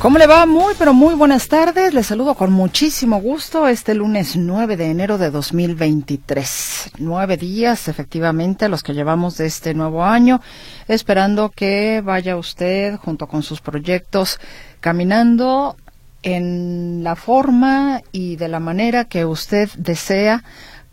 ¿Cómo le va? Muy, pero muy buenas tardes. Les saludo con muchísimo gusto este lunes 9 de enero de 2023. Nueve días, efectivamente, los que llevamos de este nuevo año, esperando que vaya usted junto con sus proyectos caminando en la forma y de la manera que usted desea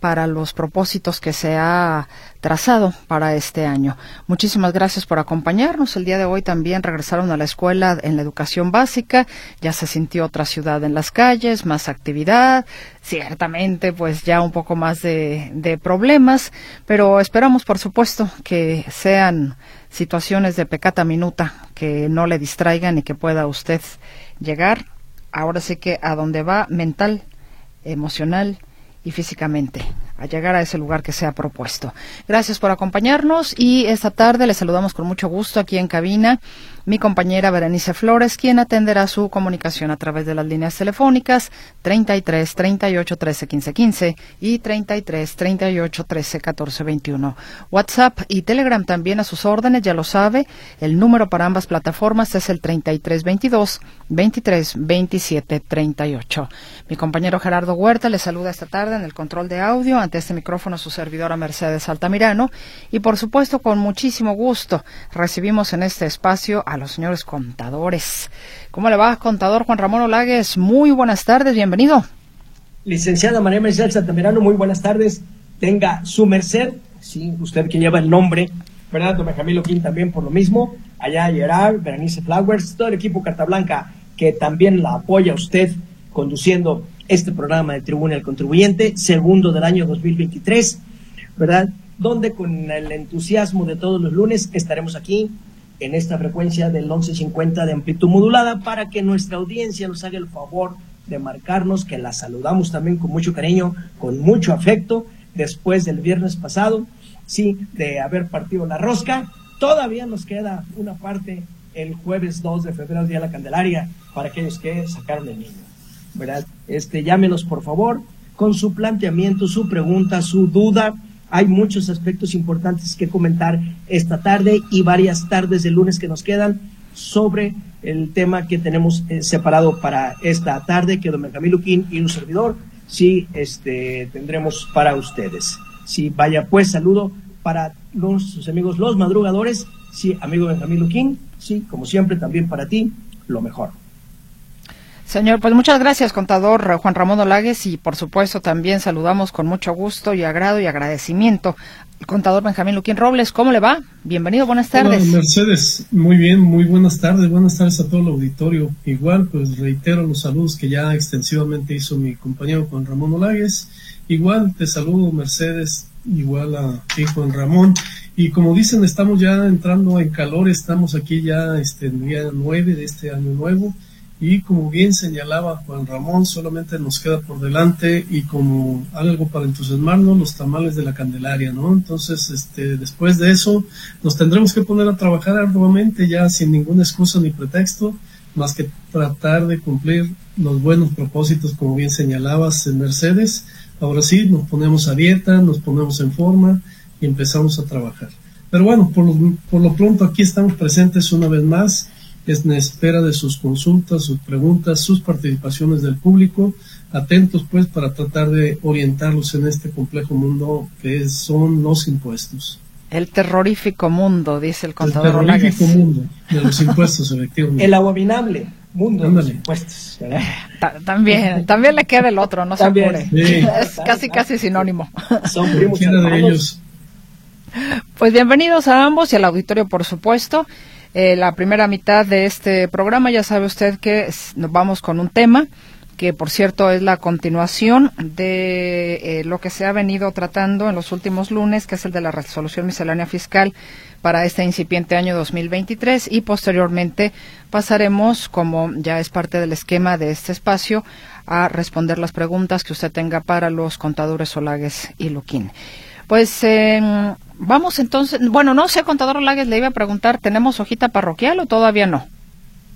para los propósitos que se ha trazado para este año. Muchísimas gracias por acompañarnos. El día de hoy también regresaron a la escuela en la educación básica. Ya se sintió otra ciudad en las calles, más actividad, ciertamente pues ya un poco más de, problemas, pero esperamos por supuesto que sean situaciones de pecata minuta, que no le distraigan y que pueda usted llegar ahora sí que a donde va mental, emocional y físicamente a llegar a ese lugar que se ha propuesto. Gracias por acompañarnos y esta tarde le saludamos con mucho gusto aquí en cabina mi compañera Berenice Flores, quien atenderá su comunicación a través de las líneas telefónicas 33 38 13 15 15 y 33 38 13 14 21. WhatsApp y Telegram también a sus órdenes, ya lo sabe. El número para ambas plataformas es el 33 22 23 27 38. Mi compañero Gerardo Huerta le saluda esta tarde en el control de audio ante este micrófono su servidora Mercedes Altamirano y por supuesto con muchísimo gusto recibimos en este espacio a los señores contadores. ¿Cómo le va, contador Juan Ramón Olagues? Muy buenas tardes, bienvenido. Licenciada María Mercedes Altamirano, muy buenas tardes. Tenga su merced, sí, usted que lleva el nombre, Fernando Benjamín Loquín también por lo mismo, allá Gerard, Berenice Flowers, todo el equipo Carta Blanca que también la apoya usted conduciendo este programa de Tribuna del Contribuyente, segundo del año 2023, ¿verdad? Donde con el entusiasmo de todos los lunes estaremos aquí en esta frecuencia del 1150 de amplitud modulada para que nuestra audiencia nos haga el favor de marcarnos, que la saludamos también con mucho cariño, con mucho afecto, después del viernes pasado, sí, de haber partido la rosca. Todavía nos queda una parte el jueves 2 de febrero, Día de la Candelaria, para aquellos que sacaron el niño. ¿Verdad? Este, llámenos por favor con su planteamiento, su pregunta, su duda. Hay muchos aspectos importantes que comentar esta tarde y varias tardes de lunes que nos quedan sobre el tema que tenemos eh, separado para esta tarde, que don Benjamín Luquín y un servidor sí este, tendremos para ustedes. Sí, vaya pues, saludo para los, sus amigos los madrugadores. Sí, amigo Benjamín Luquín, sí, como siempre, también para ti, lo mejor. Señor, pues muchas gracias, contador Juan Ramón Olagues, y por supuesto también saludamos con mucho gusto y agrado y agradecimiento al contador Benjamín Luquín Robles. ¿Cómo le va? Bienvenido, buenas tardes. Hola, Mercedes, muy bien, muy buenas tardes, buenas tardes a todo el auditorio. Igual, pues reitero los saludos que ya extensivamente hizo mi compañero Juan Ramón Olagues. Igual te saludo, Mercedes, igual a ti, Juan Ramón. Y como dicen, estamos ya entrando en calor, estamos aquí ya este, el día 9 de este año nuevo y como bien señalaba Juan Ramón, solamente nos queda por delante y como algo para entusiasmarnos los tamales de la Candelaria, ¿no? Entonces, este, después de eso, nos tendremos que poner a trabajar arduamente ya sin ninguna excusa ni pretexto, más que tratar de cumplir los buenos propósitos, como bien señalabas en Mercedes. Ahora sí, nos ponemos a dieta, nos ponemos en forma y empezamos a trabajar. Pero bueno, por lo, por lo pronto aquí estamos presentes una vez más es en espera de sus consultas, sus preguntas, sus participaciones del público, atentos pues para tratar de orientarlos en este complejo mundo que son los impuestos. El terrorífico mundo, dice el contador. El terrorífico mundo de los impuestos, efectivamente. El abominable mundo de los impuestos. También, también le queda el otro, no se apure. Es casi, casi sinónimo. Son primos de ellos. Pues bienvenidos a ambos y al auditorio, por supuesto. Eh, la primera mitad de este programa ya sabe usted que nos vamos con un tema que por cierto es la continuación de eh, lo que se ha venido tratando en los últimos lunes, que es el de la resolución miscelánea fiscal para este incipiente año 2023 y posteriormente pasaremos, como ya es parte del esquema de este espacio, a responder las preguntas que usted tenga para los contadores Solagues y Luquín. Pues em, vamos entonces, bueno, no sé, contador Olagues, le iba a preguntar, ¿tenemos hojita parroquial o todavía no?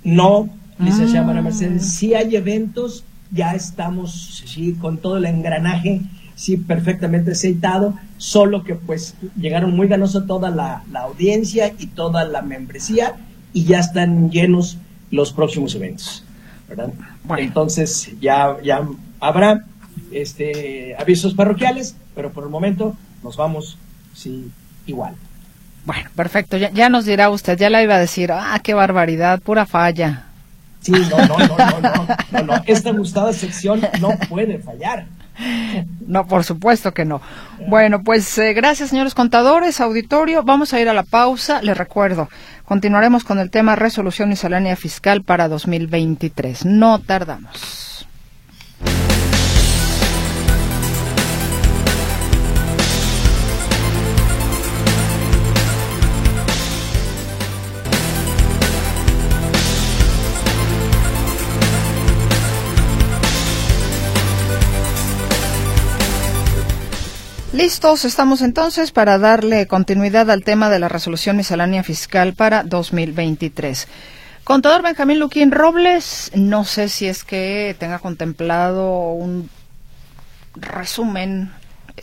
No, licenciada María Mercedes, sí hay eventos, ya estamos sí, con todo el engranaje, sí, perfectamente aceitado, solo que pues llegaron muy ganoso toda la, audiencia y toda la membresía y ya están llenos los próximos eventos, ¿verdad? Entonces ya, ya habrá este, avisos parroquiales, pero por el momento nos vamos, sí, igual. Bueno, perfecto. Ya, ya, nos dirá usted, ya le iba a decir, ah, qué barbaridad, pura falla. Sí, no, no, no, no, no, no, Esta gustada sección no puede fallar. No, por supuesto que no. Bueno, pues eh, gracias, señores contadores, auditorio. Vamos a ir a la pausa. Les recuerdo, continuaremos con el tema resolución miscelánea fiscal para 2023. No tardamos. Listos, estamos entonces para darle continuidad al tema de la resolución miscelánea fiscal para 2023. Contador Benjamín Luquín Robles, no sé si es que tenga contemplado un resumen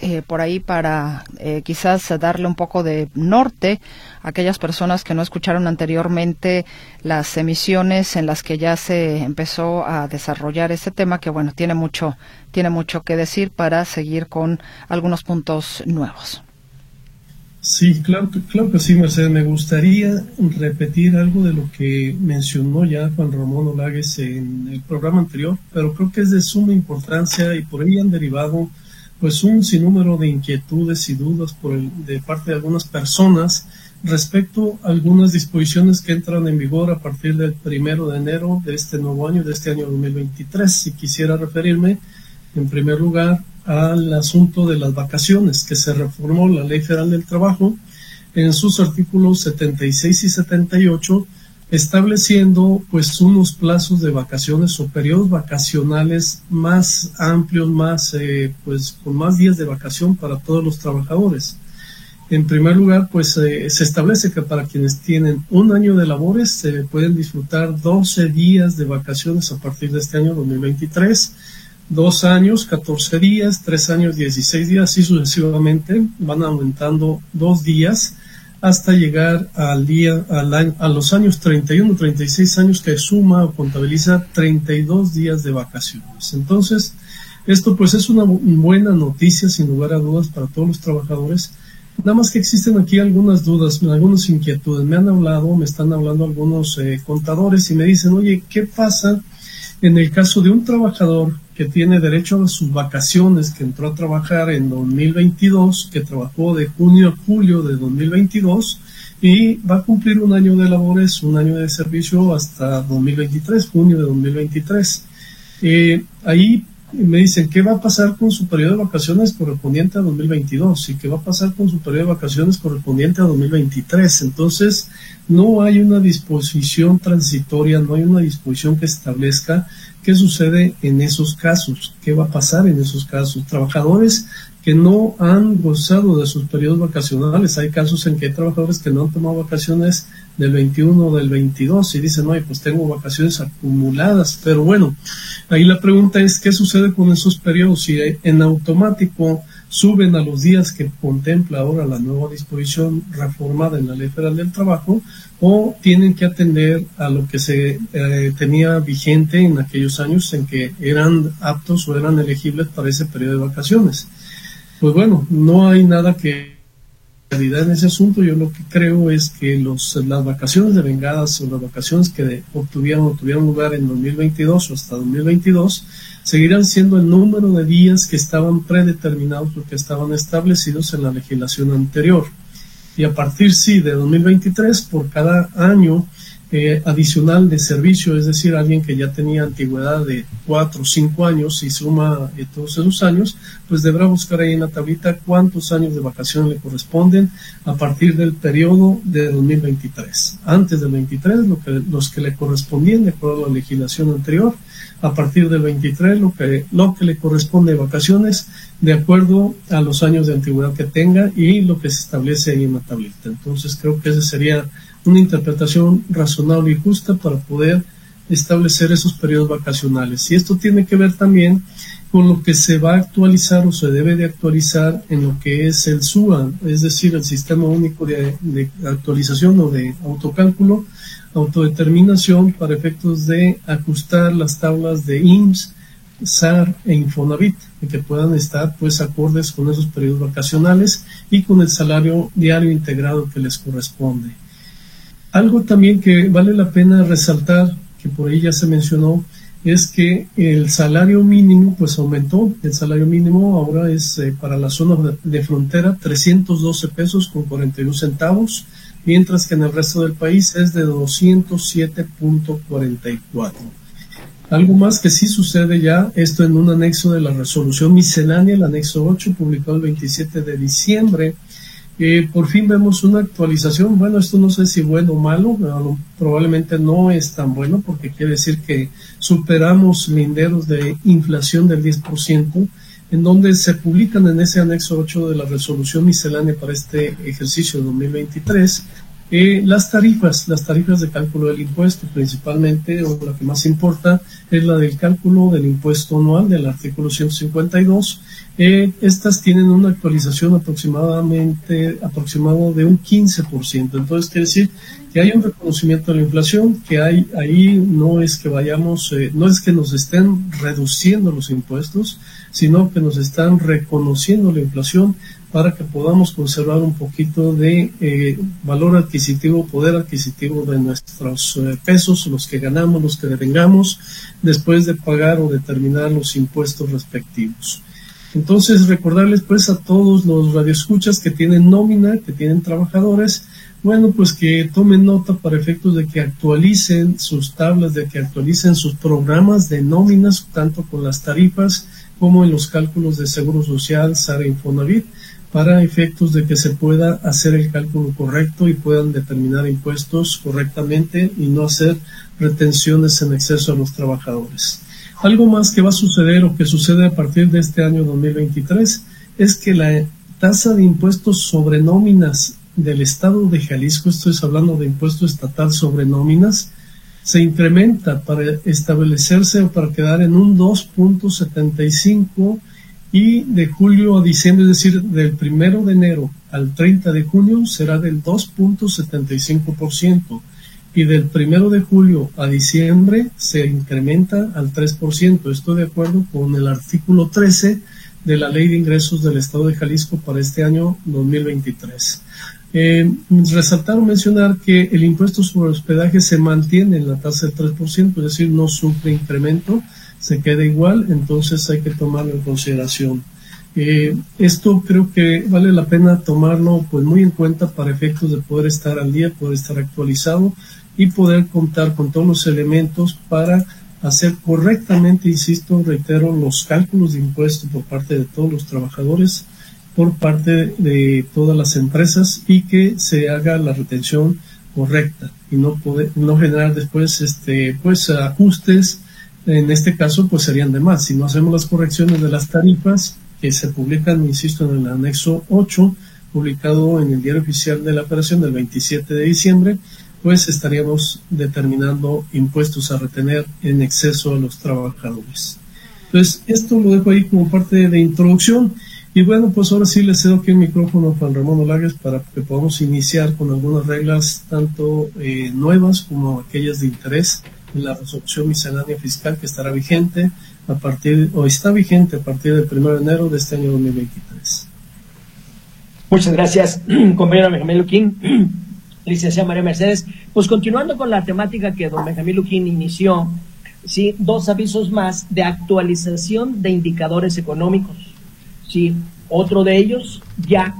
eh, por ahí para eh, quizás darle un poco de norte a aquellas personas que no escucharon anteriormente las emisiones en las que ya se empezó a desarrollar este tema que bueno tiene mucho tiene mucho que decir para seguir con algunos puntos nuevos. Sí, claro, claro que sí, Mercedes. Me gustaría repetir algo de lo que mencionó ya Juan Ramón Olagues en el programa anterior, pero creo que es de suma importancia y por ahí han derivado pues un sinnúmero de inquietudes y dudas por el, de parte de algunas personas respecto a algunas disposiciones que entran en vigor a partir del primero de enero de este nuevo año, de este año 2023. Si quisiera referirme, en primer lugar, al asunto de las vacaciones, que se reformó la Ley Federal del Trabajo en sus artículos 76 y 78 estableciendo pues unos plazos de vacaciones o periodos vacacionales más amplios, más eh, pues con más días de vacación para todos los trabajadores. En primer lugar, pues eh, se establece que para quienes tienen un año de labores se pueden disfrutar 12 días de vacaciones a partir de este año 2023, dos años, 14 días, tres años, 16 días, y sucesivamente van aumentando dos días hasta llegar al día, al a los años 31, 36 años que suma o contabiliza 32 días de vacaciones. Entonces, esto pues es una buena noticia sin lugar a dudas para todos los trabajadores. Nada más que existen aquí algunas dudas, algunas inquietudes. Me han hablado, me están hablando algunos eh, contadores y me dicen, oye, ¿qué pasa en el caso de un trabajador que tiene derecho a sus vacaciones, que entró a trabajar en 2022, que trabajó de junio a julio de 2022 y va a cumplir un año de labores, un año de servicio hasta 2023, junio de 2023. Eh, ahí me dicen, ¿qué va a pasar con su periodo de vacaciones correspondiente a 2022? ¿Y qué va a pasar con su periodo de vacaciones correspondiente a 2023? Entonces, no hay una disposición transitoria, no hay una disposición que establezca qué sucede en esos casos, qué va a pasar en esos casos. Trabajadores que no han gozado de sus periodos vacacionales. Hay casos en que hay trabajadores que no han tomado vacaciones del 21 o del 22 y dicen, oye, pues tengo vacaciones acumuladas. Pero bueno, ahí la pregunta es, ¿qué sucede con esos periodos? Si en automático suben a los días que contempla ahora la nueva disposición reformada en la Ley Federal del Trabajo o tienen que atender a lo que se eh, tenía vigente en aquellos años en que eran aptos o eran elegibles para ese periodo de vacaciones. Pues bueno, no hay nada que realidad en ese asunto. Yo lo que creo es que los, las vacaciones de vengadas o las vacaciones que obtuvieron, tuvieron lugar en 2022 o hasta 2022 seguirán siendo el número de días que estaban predeterminados o que estaban establecidos en la legislación anterior. Y a partir, sí, de 2023, por cada año eh, adicional de servicio, es decir, alguien que ya tenía antigüedad de cuatro o cinco años y suma eh, todos esos años, pues deberá buscar ahí en la tablita cuántos años de vacaciones le corresponden a partir del periodo de 2023. Antes del 23, lo que, los que le correspondían de acuerdo a la legislación anterior, a partir del 23, lo que, lo que le corresponde de vacaciones de acuerdo a los años de antigüedad que tenga y lo que se establece ahí en la tablita. Entonces creo que ese sería una interpretación razonable y justa para poder establecer esos periodos vacacionales. Y esto tiene que ver también con lo que se va a actualizar o se debe de actualizar en lo que es el SUA, es decir, el Sistema Único de, Actualización o de Autocálculo, Autodeterminación para efectos de ajustar las tablas de IMSS, SAR e Infonavit, que puedan estar pues acordes con esos periodos vacacionales y con el salario diario integrado que les corresponde. Algo también que vale la pena resaltar, que por ahí ya se mencionó, es que el salario mínimo pues aumentó. El salario mínimo ahora es eh, para la zona de frontera 312 pesos con 41 centavos, mientras que en el resto del país es de 207.44. Algo más que sí sucede ya, esto en un anexo de la resolución miscelánea, el anexo 8, publicado el 27 de diciembre, por fin vemos una actualización. Bueno, esto no sé si bueno o malo, probablemente no es tan bueno porque quiere decir que superamos linderos de inflación del 10%, en donde se publican en ese anexo 8 de la resolución miscelánea para este ejercicio 2023 eh, las tarifas, las tarifas de cálculo del impuesto, principalmente, o la que más importa, es la del cálculo del impuesto anual del artículo 152. Eh, estas tienen una actualización aproximadamente aproximado de un 15%. Entonces, quiere decir que hay un reconocimiento de la inflación, que hay ahí no es que vayamos, eh, no es que nos estén reduciendo los impuestos, sino que nos están reconociendo la inflación para que podamos conservar un poquito de eh, valor adquisitivo, poder adquisitivo de nuestros eh, pesos, los que ganamos, los que devengamos, después de pagar o determinar los impuestos respectivos. Entonces, recordarles pues a todos los radioescuchas que tienen nómina, que tienen trabajadores, bueno, pues que tomen nota para efectos de que actualicen sus tablas, de que actualicen sus programas de nóminas, tanto con las tarifas como en los cálculos de Seguro Social, SARA Infonavit, para efectos de que se pueda hacer el cálculo correcto y puedan determinar impuestos correctamente y no hacer retenciones en exceso a los trabajadores. Algo más que va a suceder o que sucede a partir de este año 2023 es que la tasa de impuestos sobre nóminas del Estado de Jalisco, estoy hablando de impuesto estatal sobre nóminas, se incrementa para establecerse o para quedar en un 2.75 y de julio a diciembre, es decir, del primero de enero al 30 de junio será del 2.75% y del primero de julio a diciembre se incrementa al 3%. Esto de acuerdo con el artículo 13 de la Ley de Ingresos del Estado de Jalisco para este año 2023. Eh, resaltar o mencionar que el impuesto sobre hospedaje se mantiene en la tasa del 3%, es decir, no sufre incremento se queda igual, entonces hay que tomarlo en consideración. Eh, esto creo que vale la pena tomarlo pues muy en cuenta para efectos de poder estar al día, poder estar actualizado y poder contar con todos los elementos para hacer correctamente, insisto, reitero, los cálculos de impuestos por parte de todos los trabajadores, por parte de todas las empresas y que se haga la retención correcta y no poder, no generar después este pues ajustes en este caso pues serían de más. Si no hacemos las correcciones de las tarifas que se publican, insisto, en el anexo 8, publicado en el diario oficial de la operación del 27 de diciembre, pues estaríamos determinando impuestos a retener en exceso a los trabajadores. Entonces, esto lo dejo ahí como parte de introducción. Y bueno, pues ahora sí le cedo aquí el micrófono a Juan Ramón Olagues para que podamos iniciar con algunas reglas tanto eh, nuevas como aquellas de interés la resolución miscelánea fiscal que estará vigente a partir, o está vigente a partir del 1 de enero de este año 2023. Muchas gracias, compañero Benjamín Luquín. Licenciada María Mercedes. Pues continuando con la temática que don Benjamín Luquín inició, sí, dos avisos más de actualización de indicadores económicos. Sí, otro de ellos ya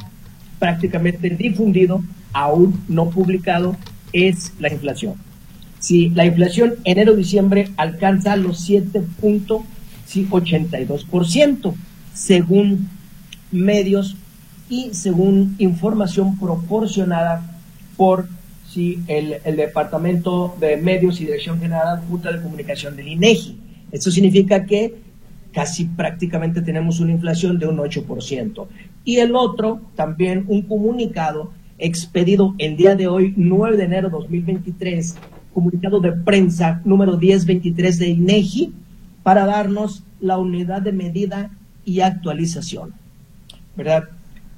prácticamente difundido, aún no publicado, es la inflación si la inflación enero-diciembre alcanza los 7.82%, según medios y según información proporcionada por si el, el, Departamento de Medios y Dirección General Junta de Comunicación del INEGI. Esto significa que casi prácticamente tenemos una inflación de un 8%. Y el otro, también un comunicado expedido el día de hoy, 9 de enero de 2023, comunicado de prensa número 1023 de INEGI, para darnos la unidad de medida y actualización. ¿Verdad?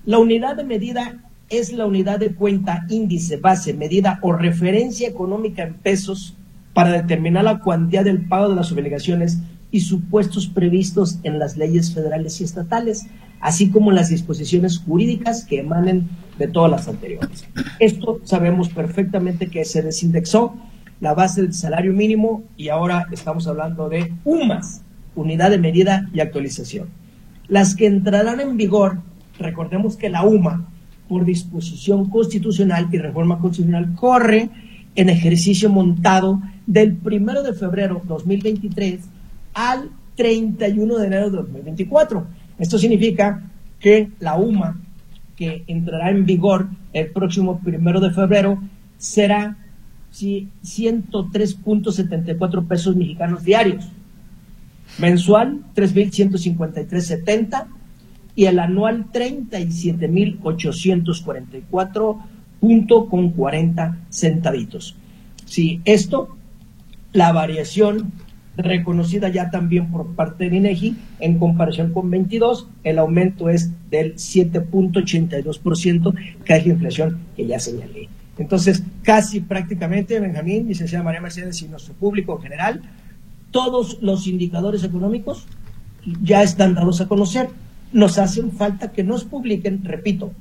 La unidad de medida es la unidad de cuenta, índice, base, medida o referencia económica en pesos para determinar la cuantía del pago de las obligaciones y supuestos previstos en las leyes federales y estatales, así como las disposiciones jurídicas que emanen de todas las anteriores. Esto sabemos perfectamente que se desindexó la base del salario mínimo y ahora estamos hablando de UMAS, unidad de medida y actualización. Las que entrarán en vigor, recordemos que la UMA, por disposición constitucional y reforma constitucional, corre en ejercicio montado del primero de febrero 2023 al 31 de enero de 2024. Esto significa que la UMA, que entrará en vigor el próximo primero de febrero, será 103.74 pesos mexicanos diarios. Mensual, 3.153.70 y el anual 37.844 punto con 40 centavitos. Si esto, la variación reconocida ya también por parte de INEGI en comparación con 22, el aumento es del 7.82%, que es la inflación que ya señalé. Entonces, casi prácticamente, Benjamín, licenciada María Mercedes y nuestro público en general, todos los indicadores económicos ya están dados a conocer. Nos hacen falta que nos publiquen, repito,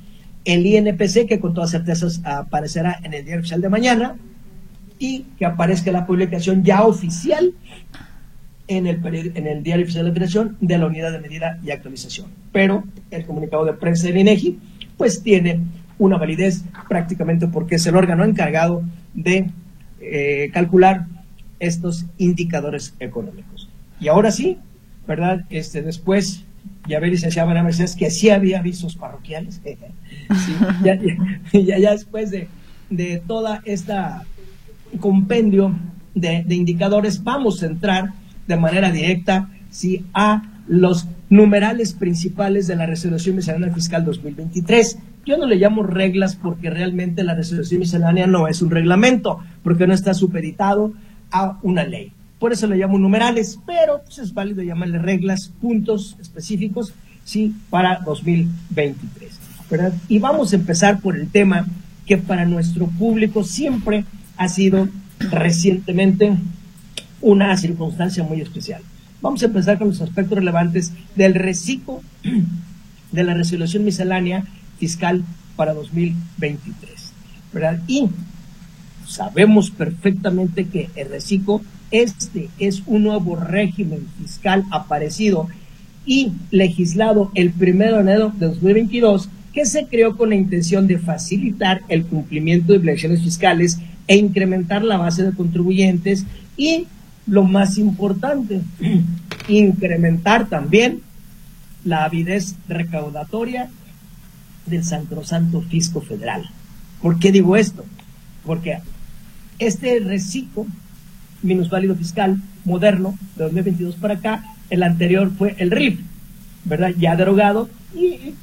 el INPC, que con toda certeza aparecerá en el diario oficial de mañana, y que aparezca la publicación ya oficial en el, en el diario oficial de federación de la unidad de medida y actualización. Pero el comunicado de prensa del INEGI, pues tiene una validez prácticamente porque es el órgano encargado de eh, calcular estos indicadores económicos. Y ahora sí, ¿verdad? Este, después, ya ve, licenciada María Mercedes, que sí había avisos parroquiales. ya, ya, después de, de toda esta compendio de, indicadores, vamos a entrar de manera directa sí, a los numerales principales de la resolución miscelánea fiscal 2023. Yo no le llamo reglas porque realmente la resolución miscelánea no es un reglamento, porque no está supeditado a una ley. Por eso le llamo numerales, pero pues, es válido llamarle reglas, puntos específicos, sí, para 2023. ¿verdad? Y vamos a empezar por el tema que para nuestro público siempre ha sido recientemente una circunstancia muy especial. Vamos a empezar con los aspectos relevantes del reciclo de la resolución miscelánea fiscal para 2023. ¿verdad? Y sabemos perfectamente que el reciclo, este es un nuevo régimen fiscal aparecido y legislado el primero de enero de 2022 que se creó con la intención de facilitar el cumplimiento de obligaciones fiscales e incrementar la base de contribuyentes y lo más importante, incrementar también la avidez recaudatoria del Sacrosanto Fisco Federal. ¿Por qué digo esto? Porque este reciclo minusválido fiscal moderno de 2022 para acá, el anterior fue el RIF, ¿verdad? Ya derogado y,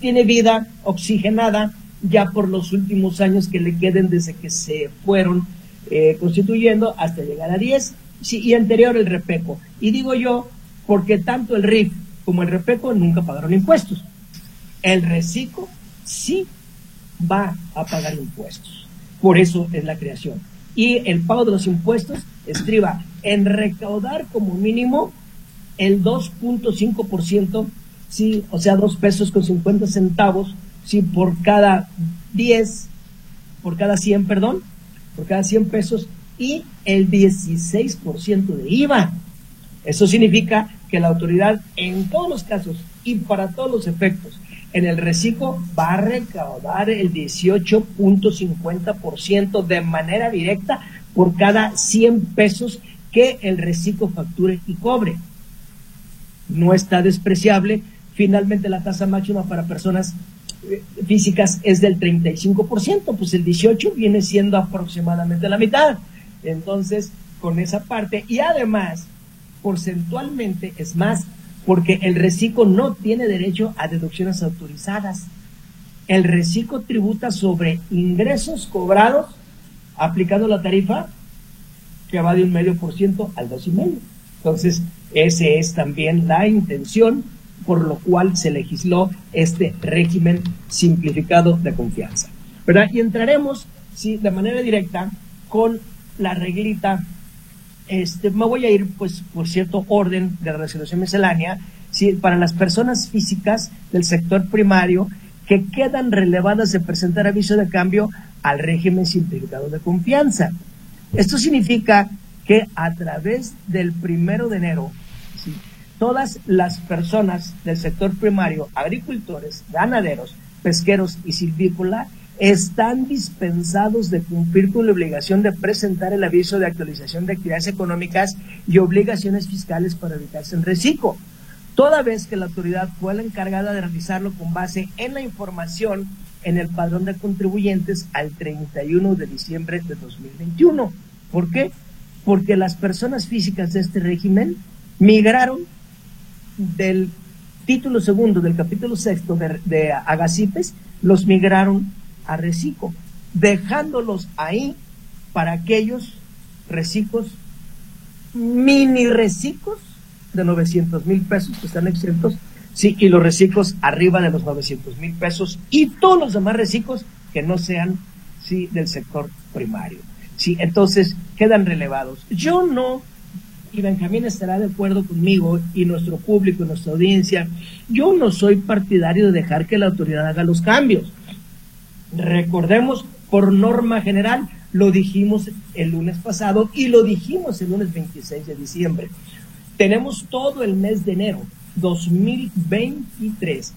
tiene vida oxigenada ya por los últimos años que le queden desde que se fueron eh, constituyendo hasta llegar a 10 sí, y anterior el REPECO. Y digo yo porque tanto el RIF como el REPECO nunca pagaron impuestos. El reciclo sí va a pagar impuestos. Por eso es la creación. Y el pago de los impuestos estriba en recaudar como mínimo el 2.5%, sí, o sea, dos pesos con 50 centavos, sí, por cada 10, por cada 100, perdón, por cada 100 pesos y el 16% de IVA. Eso significa que la autoridad en todos los casos y para todos los efectos en el reciclo va a recaudar el 18.50% de manera directa por cada 100 pesos que el reciclo facture y cobre. No está despreciable. Finalmente la tasa máxima para personas físicas es del 35%, pues el 18 viene siendo aproximadamente la mitad. Entonces, con esa parte, y además, porcentualmente es más, porque el reciclo no tiene derecho a deducciones autorizadas. El reciclo tributa sobre ingresos cobrados aplicando la tarifa que va de un medio por ciento al dos y medio. Entonces, esa es también la intención por lo cual se legisló este régimen simplificado de confianza. ¿verdad? Y entraremos sí, de manera directa con la reglita. Este, me voy a ir, pues, por cierto orden de resolución miscelánea, sí, para las personas físicas del sector primario que quedan relevadas de presentar aviso de cambio al régimen simplificado de confianza. Esto significa que a través del primero de enero, todas las personas del sector primario, agricultores, ganaderos, pesqueros y silvícola, están dispensados de cumplir con la obligación de presentar el aviso de actualización de actividades económicas y obligaciones fiscales para evitarse el reciclo, toda vez que la autoridad fue la encargada de realizarlo con base en la información en el padrón de contribuyentes al 31 de diciembre de 2021. ¿Por qué? Porque las personas físicas de este régimen migraron del título segundo del capítulo sexto de, de los migraron a Recico, dejándolos ahí para aquellos recicos, mini recicos de 900 mil pesos que están exentos Sí, y los reciclos arriba de los 900 mil pesos y todos los demás reciclos que no sean sí, del sector primario. Sí, entonces quedan relevados. Yo no, y Benjamín estará de acuerdo conmigo, y nuestro público, y nuestra audiencia, yo no soy partidario de dejar que la autoridad haga los cambios. Recordemos, por norma general, lo dijimos el lunes pasado y lo dijimos el lunes 26 de diciembre. Tenemos todo el mes de enero 2023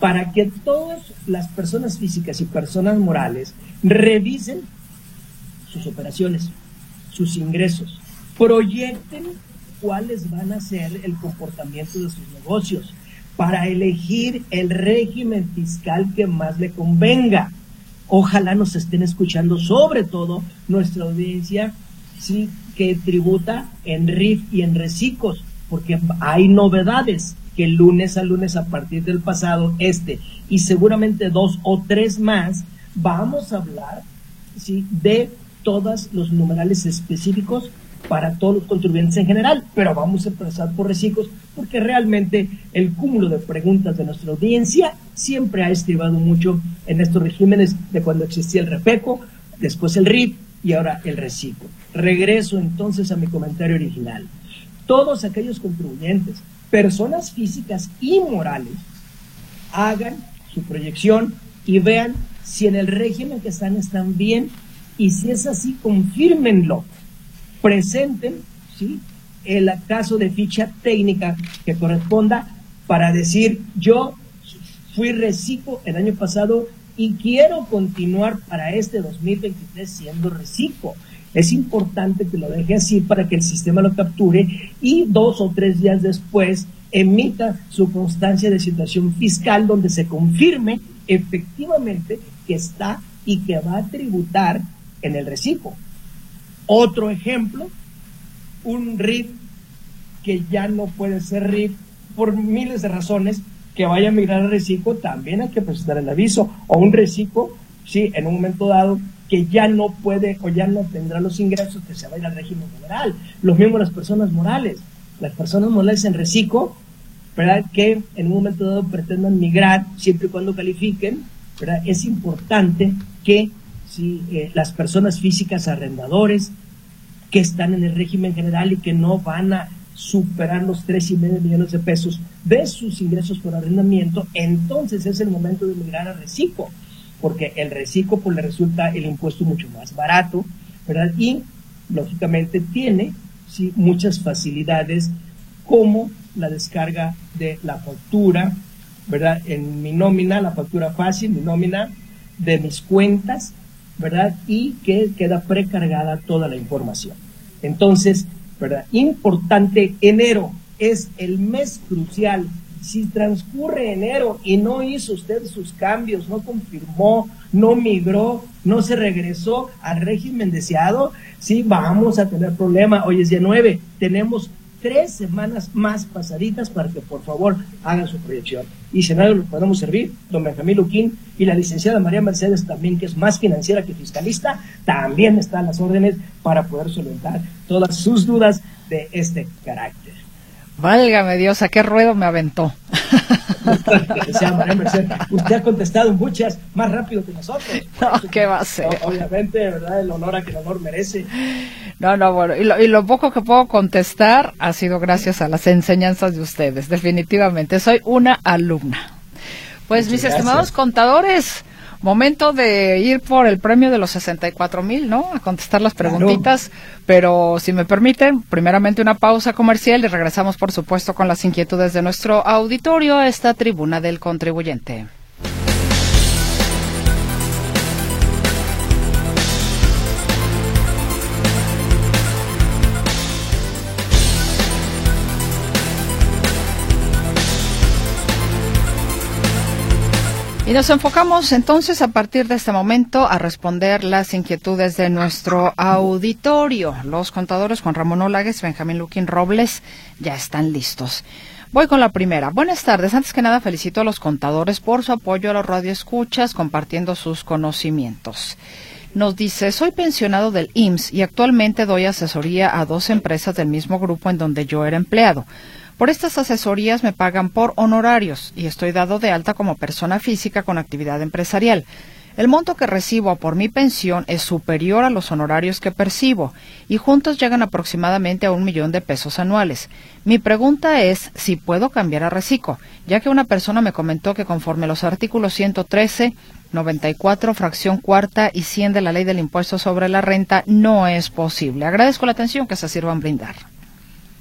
para que todas las personas físicas y personas morales revisen sus operaciones, sus ingresos, proyecten cuáles van a ser el comportamiento de sus negocios para elegir el régimen fiscal que más le convenga. Ojalá nos estén escuchando, sobre todo nuestra audiencia, sí, que tributa en RIF y en reciclos, porque hay novedades que lunes a lunes a partir del pasado, este y seguramente dos o tres más, vamos a hablar ¿sí? de todos los numerales específicos para todos los contribuyentes en general, pero vamos a empezar por reciclos porque realmente el cúmulo de preguntas de nuestra audiencia siempre ha estribado mucho en estos regímenes de cuando existía el REPECO, después el RIP y ahora el reciclo. Regreso entonces a mi comentario original. Todos aquellos contribuyentes personas físicas y morales hagan su proyección y vean si en el régimen que están están bien y si es así, confírmenlo. Presenten ¿sí? el caso de ficha técnica que corresponda para decir yo fui reciclo el año pasado y quiero continuar para este 2023 siendo reciclo. Es importante que lo deje así para que el sistema lo capture y dos o tres días después emita su constancia de situación fiscal donde se confirme efectivamente que está y que va a tributar en el reciclo. Otro ejemplo, un RIF que ya no puede ser RIF por miles de razones, que vaya a migrar al reciclo, también hay que presentar el aviso. O un reciclo, sí, en un momento dado, que ya no puede o ya no tendrá los ingresos que se va a ir al régimen general. Los mismos las personas morales. Las personas morales en reciclo, ¿verdad? Que en un momento dado pretendan migrar siempre y cuando califiquen, ¿verdad? Es importante que si eh, las personas físicas arrendadores que están en el régimen general y que no van a superar los tres y medio millones de pesos de sus ingresos por arrendamiento, entonces es el momento de migrar a reciclo porque el reciclo pues le resulta el impuesto mucho más barato, ¿verdad? Y lógicamente tiene sí, muchas facilidades como la descarga de la factura, ¿verdad? En mi nómina, la factura fácil, mi nómina de mis cuentas, ¿verdad? Y que queda precargada toda la información. Entonces, ¿verdad? Importante, enero es el mes crucial. Si transcurre enero y no hizo usted sus cambios, no confirmó, no migró, no se regresó al régimen deseado, sí, vamos a tener problema. Hoy es día 9, tenemos tres semanas más pasaditas para que por favor hagan su proyección. Y si no lo podemos servir, don Benjamín Luquín y la licenciada María Mercedes también, que es más financiera que fiscalista, también están las órdenes para poder solventar todas sus dudas de este carácter. Válgame Dios, ¿a qué ruedo me aventó? Usted ha contestado muchas más rápido que nosotros. No, ¿qué va a ser? Obviamente, ¿verdad? El honor a que el honor merece. No, no, bueno, y lo, y lo poco que puedo contestar ha sido gracias a las enseñanzas de ustedes, definitivamente. Soy una alumna. Pues mis estimados contadores, Momento de ir por el premio de los 64 mil, ¿no? A contestar las preguntitas. Pero si me permiten, primeramente una pausa comercial y regresamos, por supuesto, con las inquietudes de nuestro auditorio a esta tribuna del contribuyente. Y nos enfocamos entonces a partir de este momento a responder las inquietudes de nuestro auditorio. Los contadores Juan Ramón Olagues, Benjamín Luquín Robles ya están listos. Voy con la primera. Buenas tardes. Antes que nada felicito a los contadores por su apoyo a los radioescuchas compartiendo sus conocimientos. Nos dice, soy pensionado del IMSS y actualmente doy asesoría a dos empresas del mismo grupo en donde yo era empleado. Por estas asesorías me pagan por honorarios y estoy dado de alta como persona física con actividad empresarial. El monto que recibo por mi pensión es superior a los honorarios que percibo y juntos llegan aproximadamente a un millón de pesos anuales. Mi pregunta es si puedo cambiar a reciclo, ya que una persona me comentó que conforme los artículos 113, 94, fracción cuarta y 100 de la ley del impuesto sobre la renta no es posible. Agradezco la atención que se sirvan brindar.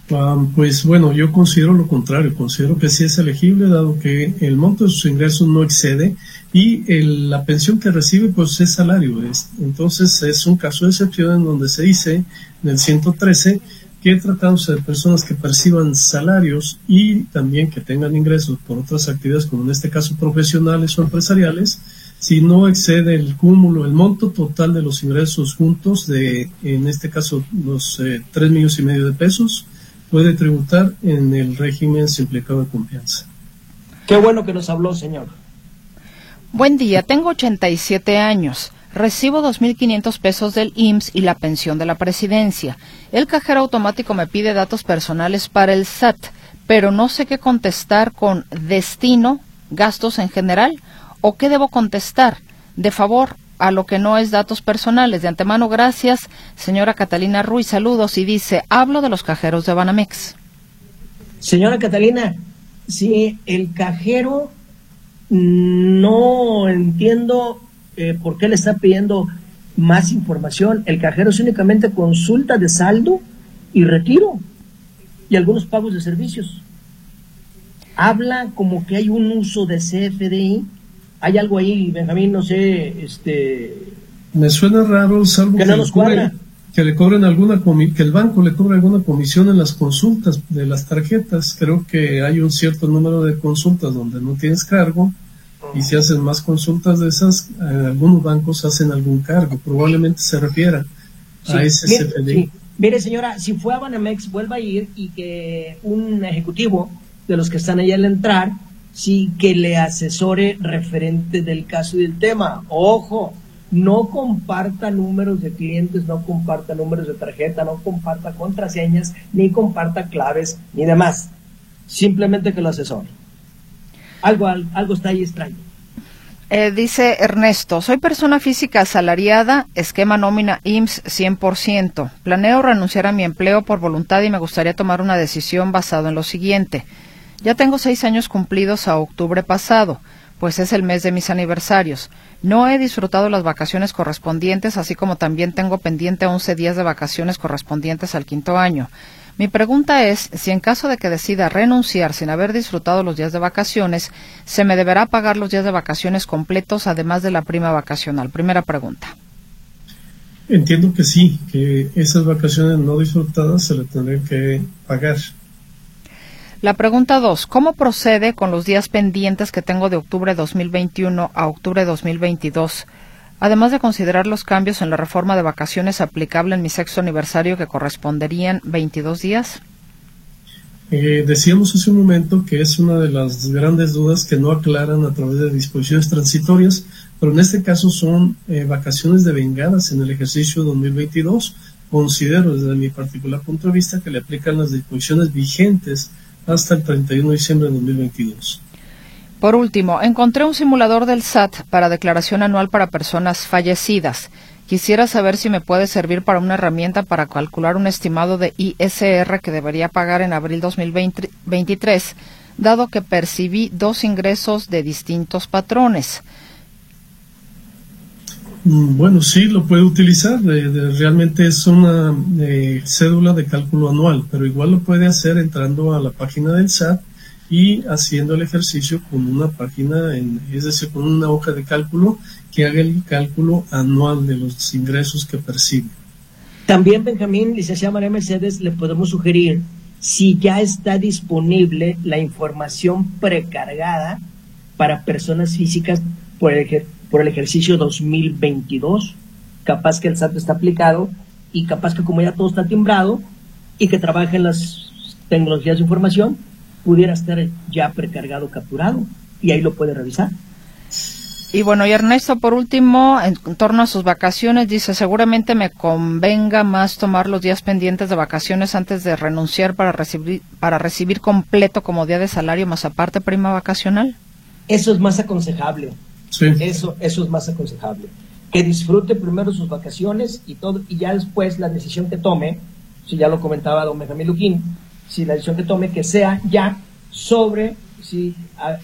Ah, pues bueno, yo considero lo contrario, considero que sí es elegible dado que el monto de sus ingresos no excede y la pensión que recibe pues es salario. entonces es un caso de excepción en donde se dice en el 113 que tratándose de personas que perciban salarios y también que tengan ingresos por otras actividades como en este caso profesionales o empresariales, si no excede el cúmulo, el monto total de los ingresos juntos de, en este caso, los eh, tres millones y medio de pesos, puede tributar en el régimen simplificado de confianza. Qué bueno que nos habló, señor. Buen día, tengo 87 años. Recibo 2.500 pesos del IMSS y la pensión de la presidencia. El cajero automático me pide datos personales para el SAT, pero no sé qué contestar con destino, gastos en general, o qué debo contestar. De favor, a lo que no es datos personales. De antemano, gracias, señora Catalina Ruiz. Saludos y dice, hablo de los cajeros de Banamex. Señora Catalina, si el cajero no entiendo eh, por qué le está pidiendo más información. El cajero es únicamente consulta de saldo y retiro y algunos pagos de servicios. Habla como que hay un uso de CFDI hay algo ahí, Benjamín, no sé, este... Me suena raro, salvo que, que le cobren alguna que el banco le cobre alguna comisión en las consultas de las tarjetas. Creo que hay un cierto número de consultas donde no tienes cargo y si hacen más consultas de esas, algunos bancos hacen algún cargo. Probablemente se refiera a ese mire, Mire, señora, si fue a Banamex, vuelva a ir y que un ejecutivo de los que están ahí al entrar sí que le asesore referente del caso y del tema. Ojo, no comparta números de clientes, no comparta números de tarjeta, no comparta contraseñas, ni comparta claves, ni demás. Simplemente que lo asesore. Algo, algo está ahí extraño. Eh, dice Ernesto, soy persona física asalariada, esquema nómina IMSS 100%. Planeo renunciar a mi empleo por voluntad y me gustaría tomar una decisión basado en lo siguiente. Ya tengo seis años cumplidos a octubre pasado, pues es el mes de mis aniversarios. No he disfrutado las vacaciones correspondientes, así como también tengo pendiente once días de vacaciones correspondientes al quinto año. Mi pregunta es si en caso de que decida renunciar sin haber disfrutado los días de vacaciones, se me deberá pagar los días de vacaciones completos además de la prima vacacional. Primera pregunta. Entiendo que sí, que esas vacaciones no disfrutadas se le tendrían que pagar. La pregunta 2. ¿Cómo procede con los días pendientes que tengo de octubre de 2021 a octubre de 2022? Además de considerar los cambios en la reforma de vacaciones aplicable en mi sexto aniversario que corresponderían 22 días. Eh, decíamos hace un momento que es una de las grandes dudas que no aclaran a través de disposiciones transitorias, pero en este caso son eh, vacaciones devengadas en el ejercicio 2022. Considero desde mi particular punto de vista que le aplican las disposiciones vigentes hasta el 31 de diciembre de 2022. Por último, encontré un simulador del SAT para declaración anual para personas fallecidas. Quisiera saber si me puede servir para una herramienta para calcular un estimado de ISR que debería pagar en abril 2023, dado que percibí dos ingresos de distintos patrones. Mm, bueno, sí, lo puede utilizar. realmente es una eh, cédula de cálculo anual, pero igual lo puede hacer entrando a la página del SAT y haciendo el ejercicio con una página, es decir, con una hoja de cálculo que haga el cálculo anual de los ingresos que percibe. También, Benjamín, licenciada María Mercedes, le podemos sugerir si ya está disponible la información precargada para personas físicas por el, por el ejercicio 2022, capaz que el SAT está aplicado y capaz que como ya todo está timbrado y que trabaja en las tecnologías de información, pudiera estar ya precargado, capturado, y ahí lo puede revisar. Y bueno, y Ernesto, por último, en torno a sus vacaciones, dice, seguramente me convenga más tomar los días pendientes de vacaciones antes de renunciar para recibir, para recibir completo como día de salario más aparte prima vacacional. Eso es más aconsejable. Eso, eso es más aconsejable. Que disfrute primero sus vacaciones y todo, y ya después la decisión que tome, si ya lo comentaba don Benjamín Luquín, si la decisión que tome que sea ya sobre si,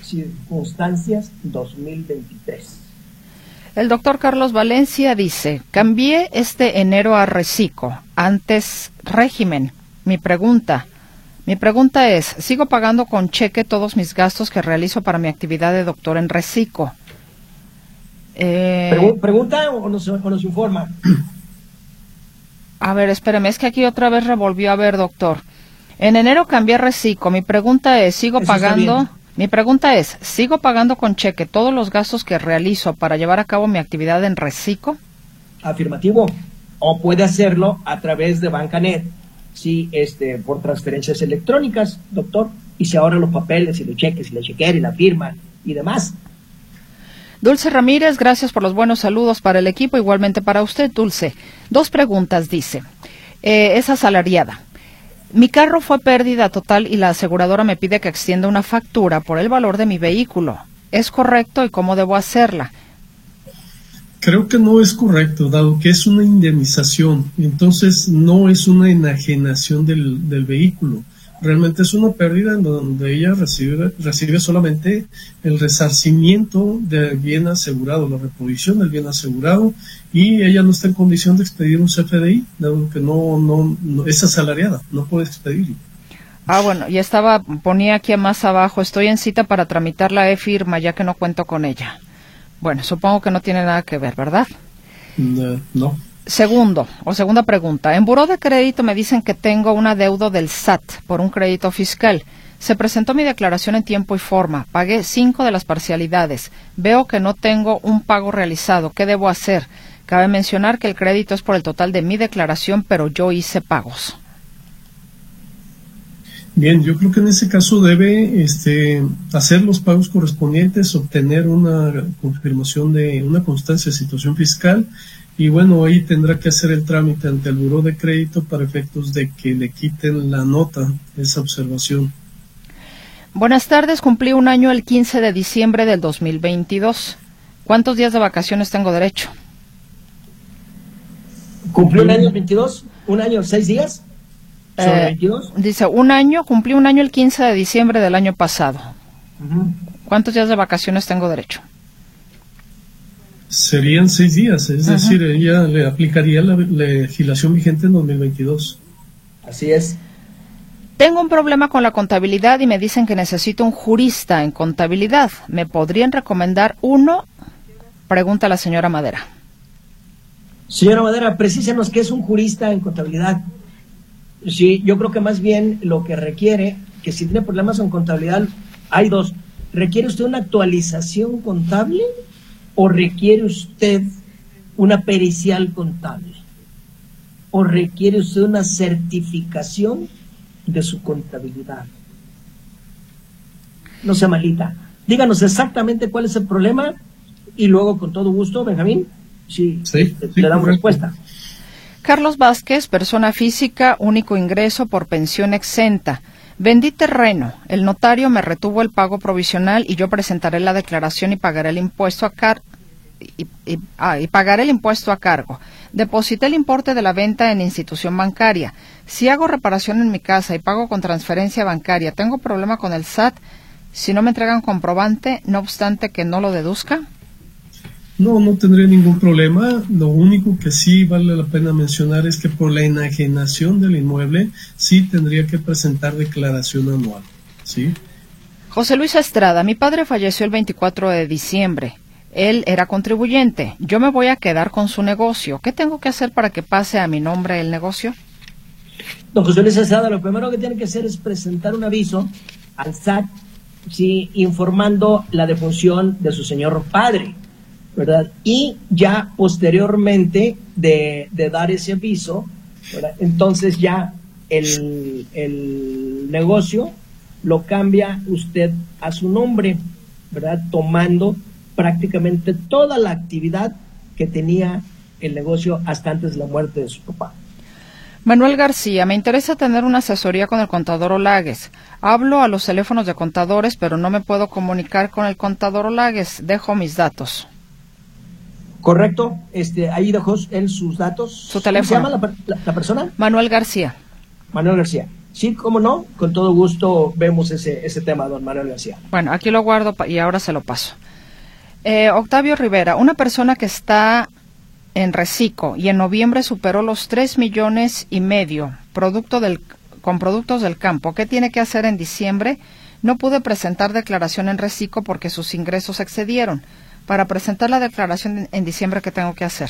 circunstancias 2023. El doctor Carlos Valencia dice, cambié este enero a reciclo, antes régimen. Mi pregunta, mi pregunta es, ¿sigo pagando con cheque todos mis gastos que realizo para mi actividad de doctor en reciclo? Eh, ¿Pregunta o nos, o nos informa? A ver, espérame, es que aquí otra vez revolvió a ver, doctor. En enero cambié reciclo. Mi pregunta es, ¿sigo pagando? Mi pregunta es, ¿sigo pagando con cheque todos los gastos que realizo para llevar a cabo mi actividad en reciclo? Afirmativo. O puede hacerlo a través de Bancanet, sí, este, por transferencias electrónicas, doctor. Y se ahorran los papeles y los cheques y la chequera y la firma y demás. Dulce Ramírez, gracias por los buenos saludos para el equipo, igualmente para usted, Dulce. Dos preguntas, dice. Eh, es asalariada. Mi carro fue pérdida total y la aseguradora me pide que extienda una factura por el valor de mi vehículo. ¿Es correcto y cómo debo hacerla? Creo que no es correcto, dado que es una indemnización, entonces no es una enajenación del, del vehículo realmente es una pérdida en donde ella recibe, recibe solamente el resarcimiento del bien asegurado, la reposición del bien asegurado, y ella no está en condición de expedir un CFDI, dado que no, no, es asalariada, no puede expedirlo. Ah, bueno, y estaba, ponía aquí más abajo, estoy en cita para tramitar la e-firma ya que no cuento con ella. Bueno, supongo que no tiene nada que ver, ¿verdad? no. Segundo, o segunda pregunta. En buró de crédito me dicen que tengo una deuda del SAT por un crédito fiscal. Se presentó mi declaración en tiempo y forma. Pagué cinco de las parcialidades. Veo que no tengo un pago realizado. ¿Qué debo hacer? Cabe mencionar que el crédito es por el total de mi declaración, pero yo hice pagos. Bien, yo creo que en ese caso debe este, hacer los pagos correspondientes, obtener una confirmación de una constancia de situación fiscal y bueno, ahí tendrá que hacer el trámite ante el buró de crédito para efectos de que le quiten la nota, esa observación. Buenas tardes, cumplí un año el 15 de diciembre del 2022. ¿Cuántos días de vacaciones tengo derecho? ¿Cumplí un año el 22? ¿Un año, seis días? ¿Sobre 22? Eh, dice, un año, cumplí un año el 15 de diciembre del año pasado. ¿Cuántos días de vacaciones tengo derecho? Serían seis días, es decir, ella le aplicaría la legislación vigente en 2022. Así es. Tengo un problema con la contabilidad y me dicen que necesito un jurista en contabilidad. ¿Me podrían recomendar uno? Pregunta la señora Madera. Señora Madera, precísenos qué es un jurista en contabilidad. Sí, yo creo que más bien lo que requiere, que si tiene problemas en contabilidad, hay dos. ¿Requiere usted una actualización contable o requiere usted una pericial contable? ¿O requiere usted una certificación de su contabilidad? No sea malita. Díganos exactamente cuál es el problema y luego con todo gusto, Benjamín, sí, le damos respuesta. Carlos Vázquez, persona física, único ingreso por pensión exenta. Vendí terreno. El notario me retuvo el pago provisional y yo presentaré la declaración y pagaré el impuesto a car y, ah, y, pagaré el impuesto a cargo. Deposité el importe de la venta en institución bancaria. Si hago reparación en mi casa y pago con transferencia bancaria, ¿tengo problema con el SAT si no me entregan comprobante, no obstante que no lo deduzca? No, no tendría ningún problema. Lo único que sí vale la pena mencionar es que por la enajenación del inmueble sí tendría que presentar declaración anual. ¿sí? José Luis Estrada, mi padre falleció el 24 de diciembre. Él era contribuyente. Yo me voy a quedar con su negocio. ¿Qué tengo que hacer para que pase a mi nombre el negocio? Don José Luis Estrada, lo primero que tiene que hacer es presentar un aviso al SAT, sí, informando la defunción de su señor padre. ¿Verdad? Y ya posteriormente de, dar ese aviso, entonces ya el, negocio lo cambia usted a su nombre, ¿verdad? Tomando prácticamente toda la actividad que tenía el negocio hasta antes de la muerte de su papá. Manuel García, me interesa tener una asesoría con el contador Olagues. Hablo a los teléfonos de contadores, pero no me puedo comunicar con el contador Olagues. Dejo mis datos. Correcto, este, ahí dejó él sus datos. Su teléfono. ¿Cómo se llama la, persona? Manuel García. Manuel García. Sí, cómo no, con todo gusto vemos ese, ese tema, don Manuel García. Bueno, aquí lo guardo y ahora se lo paso. Eh, Octavio Rivera, una persona que está en Recico y en noviembre superó los tres millones y medio producto del, con productos del campo. ¿Qué tiene que hacer en diciembre? No pude presentar declaración en Recico porque sus ingresos excedieron para presentar la declaración en diciembre, ¿qué tengo que hacer?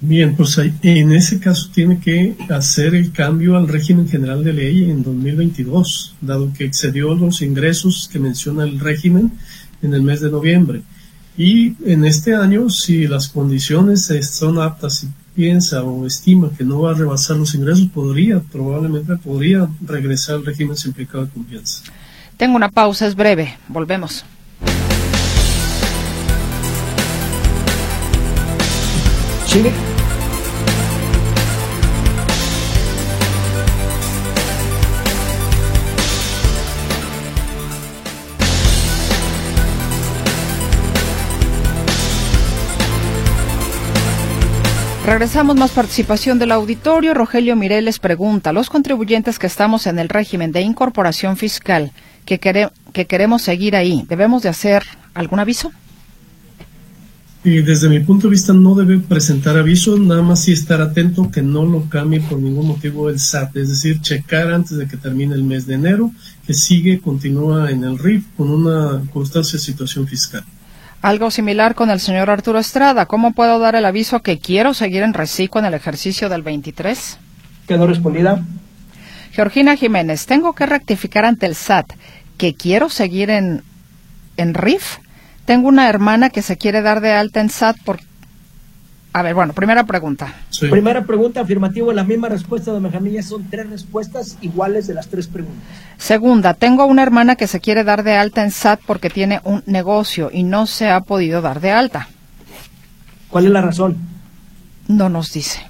Bien, pues en ese caso tiene que hacer el cambio al régimen general de ley en 2022, dado que excedió los ingresos que menciona el régimen en el mes de noviembre. Y en este año, si las condiciones son aptas y piensa o estima que no va a rebasar los ingresos, podría, probablemente podría regresar al régimen simplificado de confianza. Tengo una pausa, es breve. Volvemos. Regresamos más participación del auditorio. Rogelio Mireles pregunta, los contribuyentes que estamos en el régimen de incorporación fiscal, que, que queremos seguir ahí, ¿debemos de hacer algún aviso? Y desde mi punto de vista no debe presentar aviso, nada más sí estar atento que no lo cambie por ningún motivo el SAT, es decir, checar antes de que termine el mes de enero que sigue, continúa en el RIF con una constante situación fiscal. Algo similar con el señor Arturo Estrada. ¿Cómo puedo dar el aviso que quiero seguir en reciclo en el ejercicio del 23? Quedó respondida. Georgina Jiménez, tengo que rectificar ante el SAT que quiero seguir en, en RIF tengo una hermana que se quiere dar de alta en SAT por... A ver, bueno, primera pregunta. Primera pregunta, afirmativo, la misma respuesta de Benjamín, son tres respuestas iguales de las tres preguntas. Segunda, tengo una hermana que se quiere dar de alta en SAT porque tiene un negocio y no se ha podido dar de alta. ¿Cuál es la razón? No nos dice.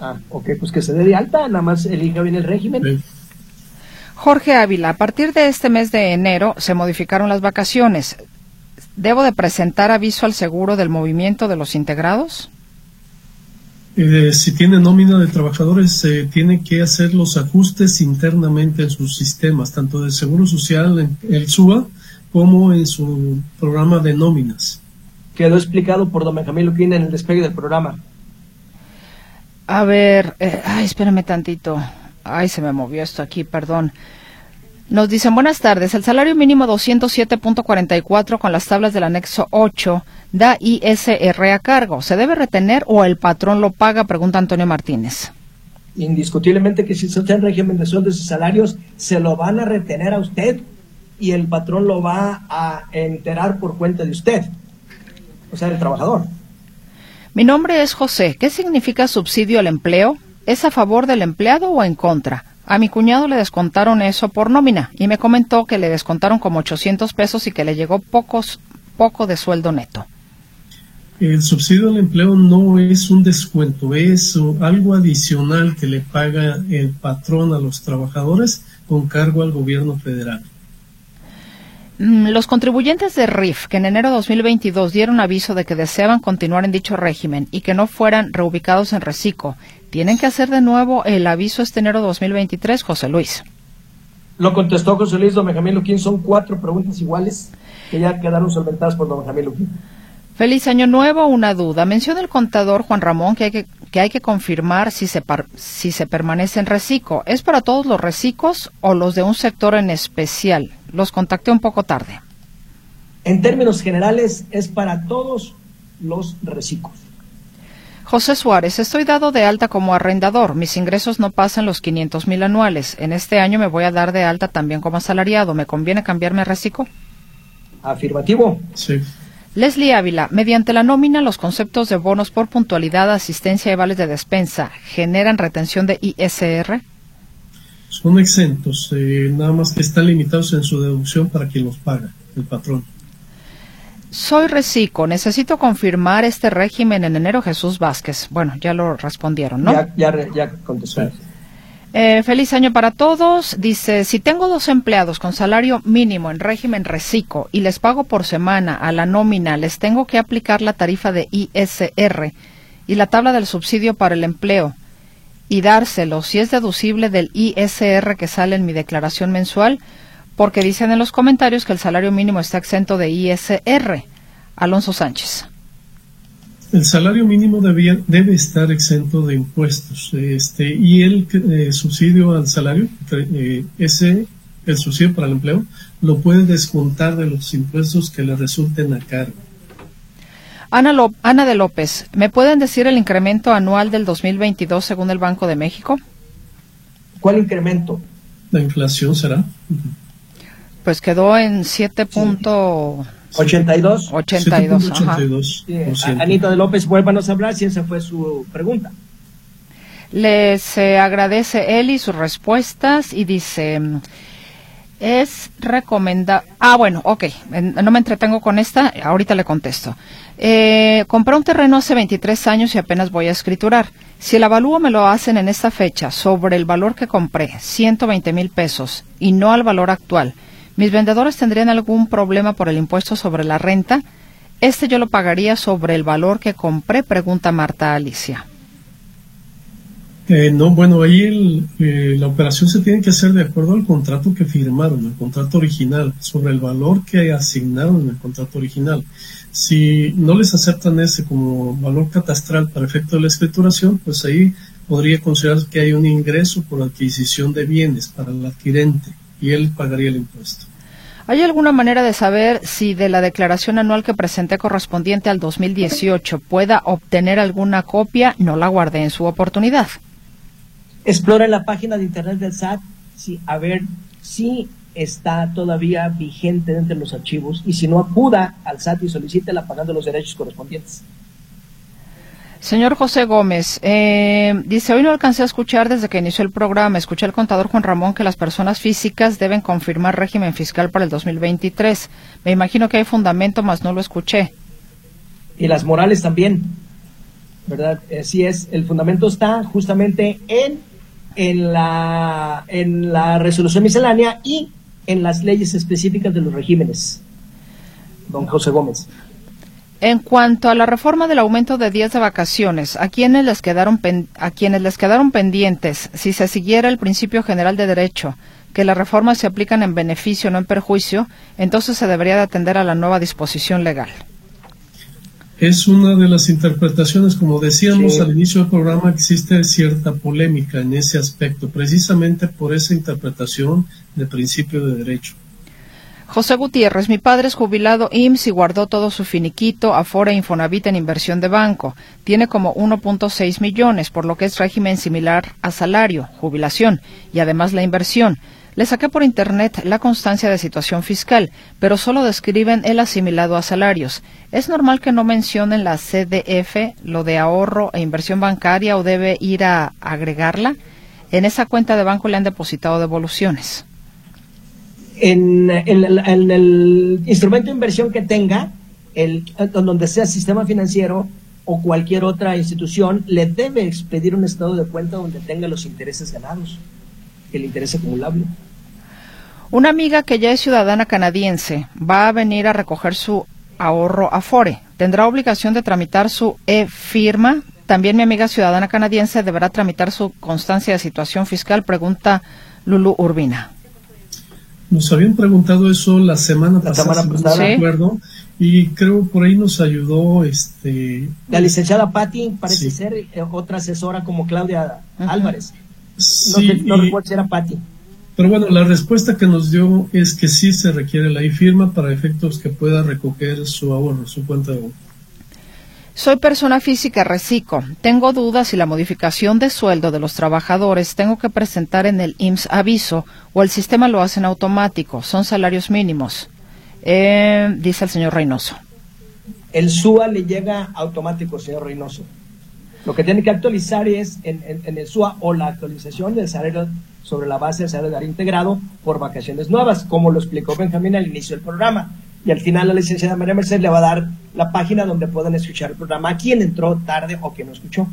Ah, ok, pues que se dé de alta, nada más elija bien el régimen. Jorge Ávila, a partir de este mes de enero se modificaron las vacaciones. ¿Debo de presentar aviso al seguro del movimiento de los integrados? Eh, si tiene nómina de trabajadores, se tiene que hacer los ajustes internamente en sus sistemas, tanto del Seguro Social, en el SUA, como en su programa de nóminas. Quedó explicado por don Benjamín Luquín en el despegue del programa. A ver, eh, ay, espérame tantito. Ay, se me movió esto aquí, perdón. Nos dicen buenas tardes. El salario mínimo 207.44 con las tablas del anexo 8 da ISR a cargo. ¿Se debe retener o el patrón lo paga? Pregunta Antonio Martínez. Indiscutiblemente que si usted está en régimen de sueldos y salarios, se lo van a retener a usted y el patrón lo va a enterar por cuenta de usted, o sea, el trabajador. Mi nombre es José. ¿Qué significa subsidio al empleo? ¿Es a favor del empleado o en contra? A mi cuñado le descontaron eso por nómina y me comentó que le descontaron como 800 pesos y que le llegó pocos, poco de sueldo neto. El subsidio al empleo no es un descuento, es algo adicional que le paga el patrón a los trabajadores con cargo al gobierno federal. Mm, los contribuyentes de RIF que en enero de 2022 dieron aviso de que deseaban continuar en dicho régimen y que no fueran reubicados en Recico, ¿tienen que hacer de nuevo el aviso este enero de 2023, José Luis? Lo contestó José Luis Don Benjamín Luquín. Son cuatro preguntas iguales que ya quedaron solventadas por Don Benjamín Luquín. Feliz año nuevo, una duda. Menciona el contador Juan Ramón que hay que, que, hay que confirmar si se, si se permanece en reciclo. ¿Es para todos los reciclos o los de un sector en especial? Los contacté un poco tarde. En términos generales, es para todos los reciclos. José Suárez, estoy dado de alta como arrendador. Mis ingresos no pasan los 500 mil anuales. En este año me voy a dar de alta también como asalariado. ¿Me conviene cambiarme a reciclo? Afirmativo. Sí. Leslie Ávila, mediante la nómina, los conceptos de bonos por puntualidad, asistencia y vales de despensa generan retención de ISR. Son exentos, eh, nada más que están limitados en su deducción para quien los paga, el patrón. Soy Recico, necesito confirmar este régimen en enero Jesús Vázquez. Bueno, ya lo respondieron, ¿no? Ya, ya, ya contestó. Eh, feliz año para todos. Dice, si tengo dos empleados con salario mínimo en régimen reciclo y les pago por semana a la nómina, les tengo que aplicar la tarifa de ISR y la tabla del subsidio para el empleo y dárselo si es deducible del ISR que sale en mi declaración mensual, porque dicen en los comentarios que el salario mínimo está exento de ISR. Alonso Sánchez. El salario mínimo debía, debe estar exento de impuestos. Este, y el eh, subsidio al salario, eh, ese, el subsidio para el empleo, lo puede descontar de los impuestos que le resulten a cargo. Ana, Ana de López, ¿me pueden decir el incremento anual del 2022 según el Banco de México? ¿Cuál incremento? La inflación será. Pues quedó en 7. Sí. 82. 82. 82 Anita de López, vuélvanos a hablar si esa fue su pregunta. Les eh, agradece él y sus respuestas y dice, es recomendable... Ah, bueno, ok, no me entretengo con esta, ahorita le contesto. Eh, compré un terreno hace 23 años y apenas voy a escriturar. Si el avalúo me lo hacen en esta fecha sobre el valor que compré, 120 mil pesos, y no al valor actual, ¿Mis vendedores tendrían algún problema por el impuesto sobre la renta? Este yo lo pagaría sobre el valor que compré, pregunta Marta Alicia. Eh, no, bueno, ahí el, eh, la operación se tiene que hacer de acuerdo al contrato que firmaron, el contrato original, sobre el valor que asignaron en el contrato original. Si no les aceptan ese como valor catastral para efecto de la escrituración, pues ahí podría considerarse que hay un ingreso por adquisición de bienes para el adquirente y él pagaría el impuesto. ¿Hay alguna manera de saber si de la declaración anual que presenté correspondiente al 2018 pueda obtener alguna copia? No la guardé en su oportunidad. Explora la página de internet del SAT sí, a ver si está todavía vigente dentro de los archivos y si no acuda al SAT y solicítela pagando los derechos correspondientes. Señor José Gómez, eh, dice, hoy no alcancé a escuchar desde que inició el programa, escuché al contador Juan Ramón que las personas físicas deben confirmar régimen fiscal para el 2023. Me imagino que hay fundamento, más no lo escuché. Y las morales también, ¿verdad? Así es, el fundamento está justamente en, en, la, en la resolución miscelánea y en las leyes específicas de los regímenes. Don José Gómez. En cuanto a la reforma del aumento de días de vacaciones, ¿a quienes les quedaron, a quienes les quedaron pendientes, si se siguiera el principio general de derecho, que las reformas se aplican en beneficio, no en perjuicio, entonces se debería de atender a la nueva disposición legal. Es una de las interpretaciones, como decíamos al inicio del programa, existe cierta polémica en ese aspecto, precisamente por esa interpretación de principio de derecho. José Gutiérrez, mi padre es jubilado IMSS y guardó todo su finiquito, Afora e Infonavit en inversión de banco. Tiene como 1.6 millones, por lo que es régimen similar a salario, jubilación y además la inversión. Le saqué por internet la constancia de situación fiscal, pero solo describen el asimilado a salarios. ¿Es normal que no mencionen la CDF, lo de ahorro e inversión bancaria, o debe ir a agregarla? En esa cuenta de banco le han depositado devoluciones en, el instrumento de inversión que tenga, el, donde sea sistema financiero o cualquier otra institución, le debe expedir un estado de cuenta donde tenga los intereses ganados, el interés acumulable. Una amiga que ya es ciudadana canadiense va a venir a recoger su ahorro Afore. ¿Tendrá obligación de tramitar su e-firma? También mi amiga ciudadana canadiense deberá tramitar su constancia de situación fiscal, pregunta Lulu Urbina. Nos habían preguntado eso la semana pasada, no acuerdo, y creo por ahí nos ayudó este la licenciada Patti, parece ser eh, otra asesora como Claudia Álvarez. no, recuerdo si era Patti. Pero bueno, la respuesta que nos dio es que sí se requiere la firma para efectos que pueda recoger su ahorro, su cuenta de ahorro. Soy persona física reciclo. Tengo dudas si la modificación de sueldo de los trabajadores tengo que presentar en el IMSS aviso o el sistema lo hace en automático. Son salarios mínimos. Eh, dice el señor Reynoso. El SUA le llega automático, señor Reynoso. Lo que tiene que actualizar es en, el SUA o la actualización del salario sobre la base del salario integrado por vacaciones nuevas, como lo explicó Benjamín al inicio del programa y al final la licenciada María Mercedes le va a dar la página donde puedan escuchar el programa a quien entró tarde o quien no escuchó.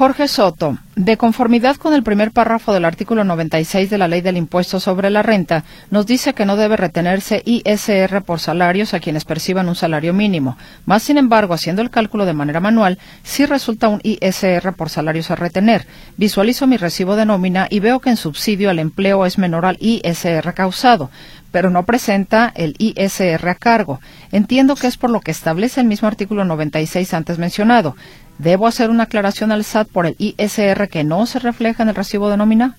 Jorge Soto, de conformidad con el primer párrafo del artículo 96 de la Ley del Impuesto sobre la Renta, nos dice que no debe retenerse ISR por salarios a quienes perciban un salario mínimo. Más sin embargo, haciendo el cálculo de manera manual, sí resulta un ISR por salarios a retener. Visualizo mi recibo de nómina y veo que en subsidio al empleo es menor al ISR causado pero no presenta el ISR a cargo. Entiendo que es por lo que establece el mismo artículo 96 antes mencionado. ¿Debo hacer una aclaración al SAT por el ISR que no se refleja en el recibo de nómina?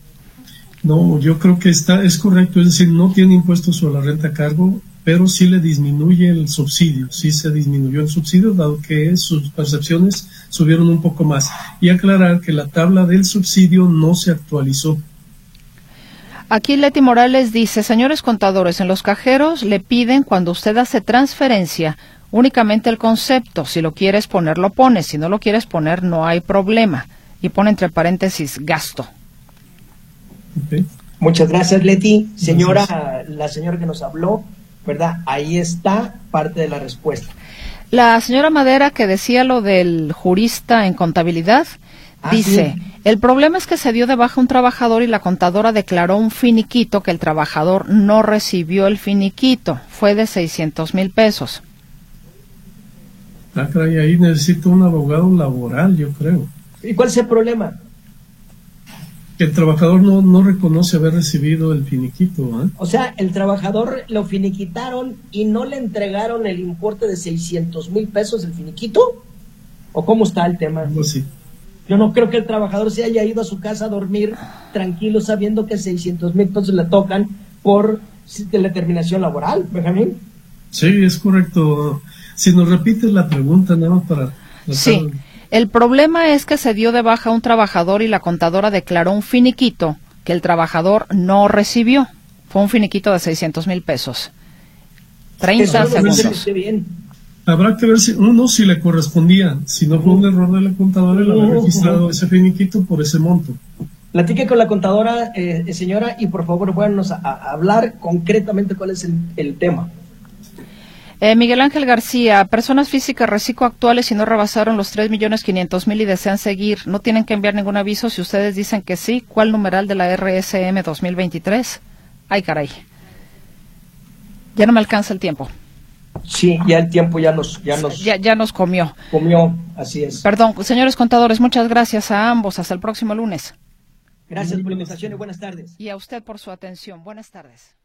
No, yo creo que está es correcto, es decir, no tiene impuestos sobre la renta a cargo, pero sí le disminuye el subsidio, sí se disminuyó el subsidio, dado que sus percepciones subieron un poco más. Y aclarar que la tabla del subsidio no se actualizó Aquí Leti Morales dice, señores contadores, en los cajeros le piden cuando usted hace transferencia únicamente el concepto. Si lo quieres poner, lo pones. Si no lo quieres poner, no hay problema. Y pone entre paréntesis gasto. Muchas gracias, Leti. Señora, la señora que nos habló, ¿verdad? Ahí está parte de la respuesta. La señora Madera que decía lo del jurista en contabilidad, Ah, Dice, el problema es que se dio de baja un trabajador y la contadora declaró un finiquito que el trabajador no recibió el finiquito. Fue de 600 mil pesos. Ah, caray, ahí necesito un abogado laboral, yo creo. ¿Y cuál es el problema? El trabajador no, no reconoce haber recibido el finiquito. ¿eh? O sea, el trabajador lo finiquitaron y no le entregaron el importe de 600 mil pesos del finiquito. ¿O cómo está el tema? Pues sí. Yo no creo que el trabajador se haya ido a su casa a dormir tranquilo sabiendo que 600 mil pesos le tocan por la determinación laboral, Benjamín. Sí, es correcto. Si nos repites la pregunta, nada más para... Sí, el problema es que se dio de baja un trabajador y la contadora declaró un finiquito que el trabajador no recibió. Fue un finiquito de 600 mil pesos. 30 segundos. Habrá que ver si uno si le correspondía, si no fue un error de la contadora el haber registrado ese finiquito por ese monto. Platique con la contadora, eh, eh señora, y por favor, bueno, a, hablar concretamente cuál es el, tema. Eh, Miguel Ángel García, personas físicas reciclo actuales si no rebasaron los tres millones quinientos mil y desean seguir, no tienen que enviar ningún aviso si ustedes dicen que sí. ¿Cuál numeral de la RSM 2023? Ay, caray. Ya no me alcanza el tiempo. Sí, ya el tiempo ya nos... Ya nos, ya, nos comió. Comió, así es. Perdón, señores contadores, muchas gracias a ambos. Hasta el próximo lunes. Gracias por la invitación y buenas tardes. Y a usted por su atención. Buenas tardes.